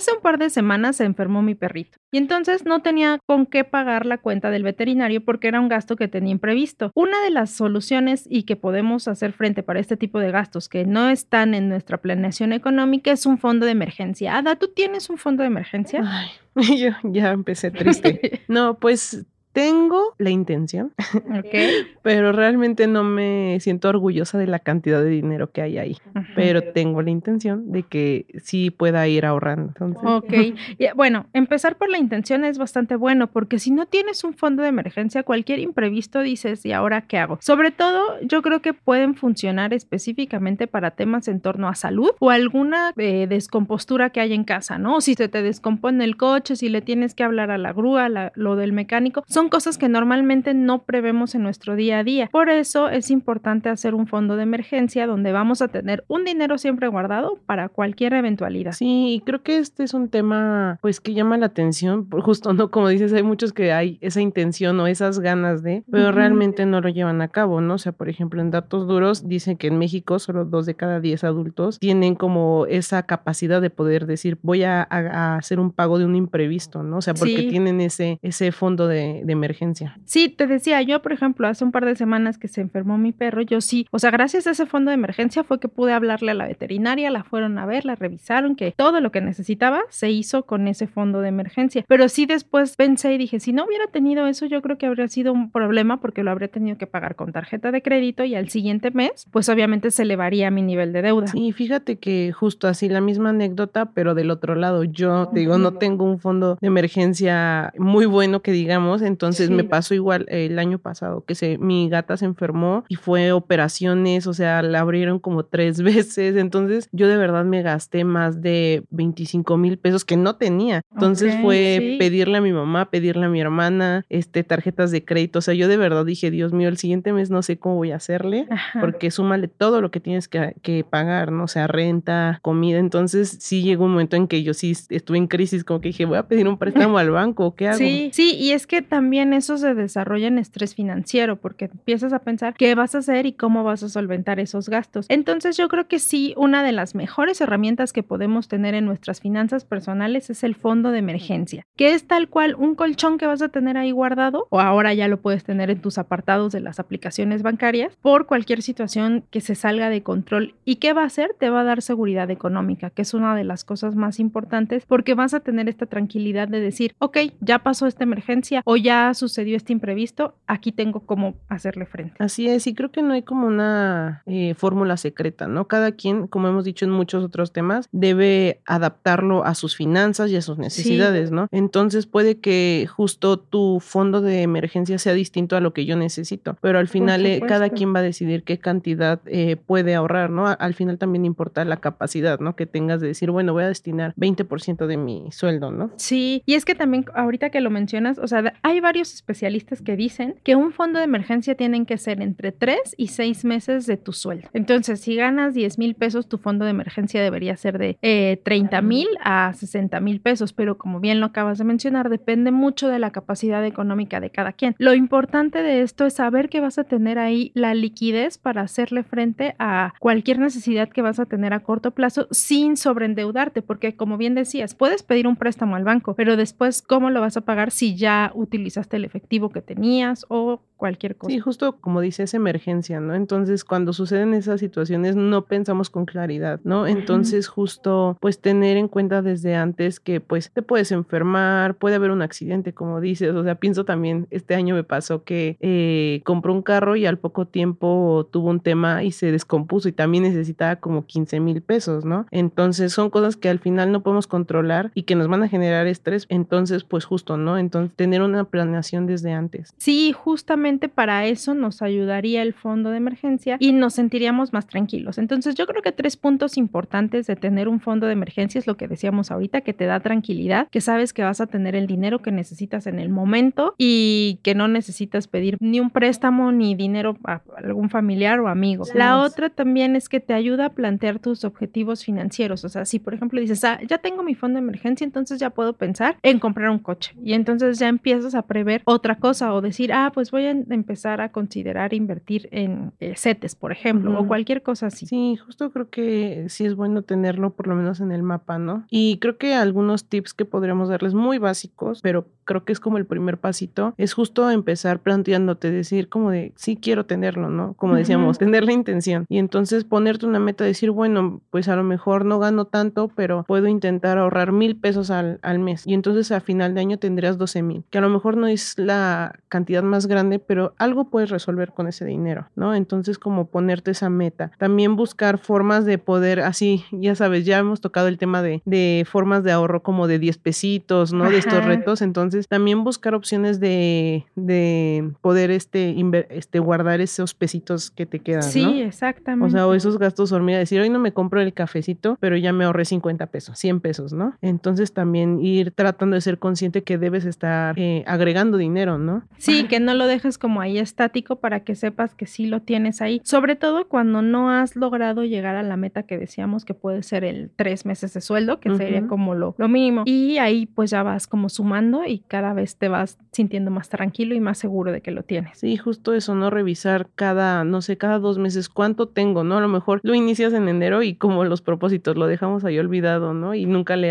Hace un par de semanas se enfermó mi perrito y entonces no tenía con qué pagar la cuenta del veterinario porque era un gasto que tenía imprevisto. Una de las soluciones y que podemos hacer frente para este tipo de gastos que no están en nuestra planeación económica es un fondo de emergencia. Ada, ¿tú tienes un fondo de emergencia? Ay, yo ya empecé triste. No, pues tengo la intención, pero realmente no me siento orgullosa de la cantidad de dinero que hay ahí. Pero tengo la intención de que sí pueda ir ahorrando. Ok, bueno, empezar por la intención es bastante bueno porque si no tienes un fondo de emergencia, cualquier imprevisto dices, ¿y ahora qué hago? Sobre todo, yo creo que pueden funcionar específicamente para temas en torno a salud o alguna eh, descompostura que hay en casa, ¿no? Si se te descompone el coche, si le tienes que hablar a la grúa, lo del mecánico, son cosas que normalmente no prevemos en nuestro día a día. Por eso es importante hacer un fondo de emergencia donde vamos a tener un dinero siempre guardado para cualquier eventualidad. Sí, y creo que este es un tema pues que llama la atención, justo no como dices, hay muchos que hay esa intención o esas ganas de, pero realmente no lo llevan a cabo, ¿no? O sea, por ejemplo, en datos duros dicen que en México solo dos de cada diez adultos tienen como esa capacidad de poder decir, voy a, hacer un pago de un imprevisto, ¿no? O sea, porque tienen ese, ese fondo de, emergencia. Sí, te decía, yo por ejemplo, hace un par de semanas que se enfermó mi perro, yo sí, o sea, gracias a ese fondo de emergencia fue que pude hablarle a la veterinaria, la fueron a ver, la revisaron, que todo lo que necesitaba se hizo con ese fondo de emergencia. Pero sí después pensé y dije, si no hubiera tenido eso, yo creo que habría sido un problema porque lo habría tenido que pagar con tarjeta de crédito y al siguiente mes, pues obviamente se elevaría mi nivel de deuda. Sí, fíjate que justo así la misma anécdota, pero del otro lado, yo digo, no tengo un fondo de emergencia muy bueno que digamos, entonces me pasó igual el año pasado, que se, mi gata se enfermó y fue operaciones, o sea, la abrieron como tres veces. Entonces yo de verdad me gasté más de 25 mil pesos que no tenía. Entonces fue pedirle a mi mamá, pedirle a mi hermana, este, tarjetas de crédito. O sea, yo de verdad dije, Dios mío, el siguiente mes no sé cómo voy a hacerle, porque súmale todo lo que tienes que, que pagar, ¿no? O sea, renta, comida. Entonces sí llegó un momento en que yo sí estuve en crisis, como que dije, voy a pedir un préstamo al banco, ¿qué hago? Sí, sí, y es que también también eso se desarrolla en estrés financiero porque empiezas a pensar qué vas a hacer y cómo vas a solventar esos gastos. Entonces yo creo que sí, una de las mejores herramientas que podemos tener en nuestras finanzas personales es el fondo de emergencia, que es tal cual un colchón que vas a tener ahí guardado o ahora ya lo puedes tener en tus apartados de las aplicaciones bancarias por cualquier situación que se salga de control. ¿Y qué va a hacer? Te va a dar seguridad económica, que es una de las cosas más importantes porque vas a tener esta tranquilidad de decir, ok, ya pasó esta emergencia o ya sucedió este imprevisto, aquí tengo cómo hacerle frente. Así es, y creo que no hay como una eh, fórmula secreta, ¿no? Cada quien, como hemos dicho en muchos otros temas, debe adaptarlo a sus finanzas y a sus necesidades, ¿no? Entonces puede que justo tu fondo de emergencia sea distinto a lo que yo necesito, pero al final eh, cada quien va a decidir qué cantidad eh, puede ahorrar, ¿no? Al final también importa la capacidad, ¿no? Que tengas de decir, bueno, voy a destinar 20% de mi sueldo, ¿no? Sí, y es que también ahorita que lo mencionas, o sea, hay varios especialistas que dicen que un fondo de emergencia tienen que ser entre 3 y 6 meses de tu sueldo. Entonces, si ganas 10 mil pesos, tu fondo de emergencia debería ser de eh, 30 mil a 60 mil pesos, pero como bien lo acabas de mencionar, depende mucho de la capacidad económica de cada quien. Lo importante de esto es saber que vas a tener ahí la liquidez para hacerle frente a cualquier necesidad que vas a tener a corto plazo sin sobreendeudarte, porque como bien decías, puedes pedir un préstamo al banco, pero después, ¿cómo lo vas a pagar si ya utilizas utilizaste el efectivo que tenías o cualquier cosa. Sí, justo como dice, es emergencia, ¿no? Entonces, cuando suceden esas situaciones, no pensamos con claridad, ¿no? Entonces, justo, pues tener en cuenta desde antes que, pues, te puedes enfermar, puede haber un accidente, como dices, o sea, pienso también, este año me pasó que eh, compró un carro y al poco tiempo tuvo un tema y se descompuso y también necesitaba como 15 mil pesos, ¿no? Entonces, son cosas que al final no podemos controlar y que nos van a generar estrés, entonces, pues justo, ¿no? Entonces, tener una planeación desde antes. Sí, justamente para eso nos ayudaría el fondo de emergencia y nos sentiríamos más tranquilos. Entonces yo creo que tres puntos importantes de tener un fondo de emergencia es lo que decíamos ahorita, que te da tranquilidad, que sabes que vas a tener el dinero que necesitas en el momento y que no necesitas pedir ni un préstamo ni dinero a algún familiar o amigo. La otra también es que te ayuda a plantear tus objetivos financieros. O sea, si por ejemplo dices, ah, ya tengo mi fondo de emergencia, entonces ya puedo pensar en comprar un coche y entonces ya empiezas a prever otra cosa o decir, ah, pues voy a empezar a considerar invertir en eh, CETES, por ejemplo, o cualquier cosa así. Sí, justo creo que sí es bueno tenerlo por lo menos en el mapa, ¿no? Y creo que algunos tips que podríamos darles muy básicos, pero creo que es como el primer pasito, es justo empezar planteándote, decir como de, sí quiero tenerlo, ¿no? Como decíamos, tener la intención. Y entonces ponerte una meta, decir, bueno, pues a lo mejor no gano tanto, pero puedo intentar ahorrar mil pesos al, al mes. Y entonces a final de año tendrías 12 mil, que a lo mejor no es la cantidad más grande, pero algo puedes resolver con ese dinero, ¿no? Entonces como ponerte esa meta. También buscar formas de poder, así, ya sabes, ya hemos tocado el tema de, de formas de ahorro como de 10 pesitos, ¿no? De estos retos. Entonces, también buscar opciones de, de poder este, este, guardar esos pesitos que te quedan. Sí, exactamente. O sea, o esos gastos hormiga, decir, hoy no me compro el cafecito, pero ya me ahorré 50 pesos, 100 pesos, ¿no? Entonces también ir tratando de ser consciente que debes estar eh, agregando dinero, ¿no? Sí, que no lo dejes como ahí estático para que sepas que sí lo tienes ahí, sobre todo cuando no has logrado llegar a la meta que decíamos que puede ser el tres meses de sueldo, que sería como lo, lo mínimo. Y ahí pues ya vas como sumando y cada vez te vas sintiendo más tranquilo y más seguro de que lo tienes. Sí, justo eso, ¿no? Revisar cada, no sé, cada dos meses cuánto tengo, ¿no? A lo mejor lo inicias en enero y como los propósitos lo dejamos ahí olvidado, ¿no? Y nunca le,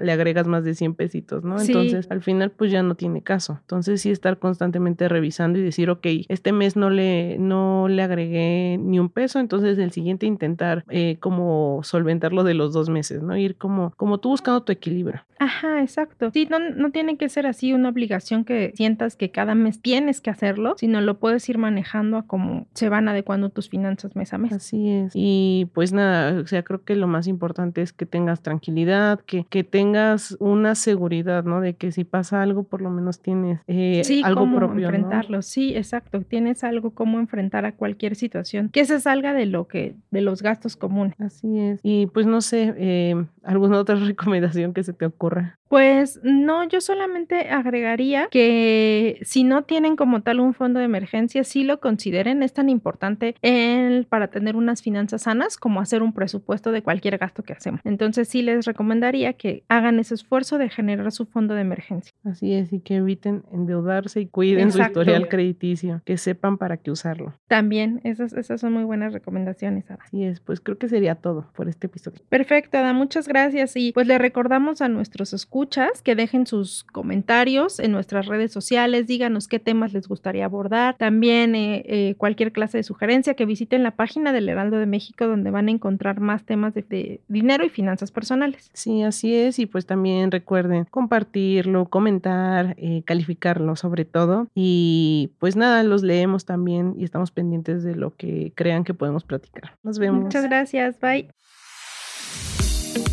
le agregas más de 100 pesitos, ¿no? Entonces, al final, pues ya no tiene caso. Entonces, sí estar constantemente revisando y decir, ok, este mes no le, no le agregué ni un peso, entonces el siguiente intentar eh, como solventarlo de los dos meses, ¿no? Ir como, como tú buscando tu equilibrio. Ajá, exacto. Sí, no, no tiene que ser así una obligación que sientas que cada mes tienes que hacerlo, sino lo puedes ir manejando a cómo se van adecuando tus finanzas mes a mes. Así es. Y pues nada, o sea, creo que lo más importante es que tengas tranquilidad, que, que tengas una seguridad, ¿no? De que si pasa algo, por lo menos tienes eh, sí, algo cómo propio. enfrentarlo. Sí, exacto. Tienes algo como enfrentar a cualquier situación que se salga de lo que, de los gastos comunes. Así es. Y pues no sé, eh, ¿alguna otra recomendación que se te ocurra? Pues no, yo solamente agregaría que si no tienen como tal un fondo de emergencia, sí lo consideren. Es tan importante el, para tener unas finanzas sanas como hacer un presupuesto de cualquier gasto que hacemos. Entonces sí les recomendaría que hagan ese esfuerzo de generar su fondo de emergencia. Así es, y que eviten endeudarse y cuiden su historial crediticio, que sepan para qué usarlo. También, esas, esas son muy buenas recomendaciones, Ada. Así es, pues creo que sería todo por este episodio. Perfecto, Ada, muchas gracias. Y pues le recordamos a nuestros escuchas que dejen sus comentarios en nuestras redes sociales, díganos qué temas les gustaría abordar, también eh, eh, cualquier clase de sugerencia, que visiten la página del Heraldo de México donde van a encontrar más temas de, dinero y finanzas personales. Sí, así es, y pues también recuerden compartirlo, comentar, eh, calificarlo sobre todo, y pues nada, los leemos también y estamos pendientes de lo que crean que podemos platicar. Nos vemos. Muchas gracias, bye.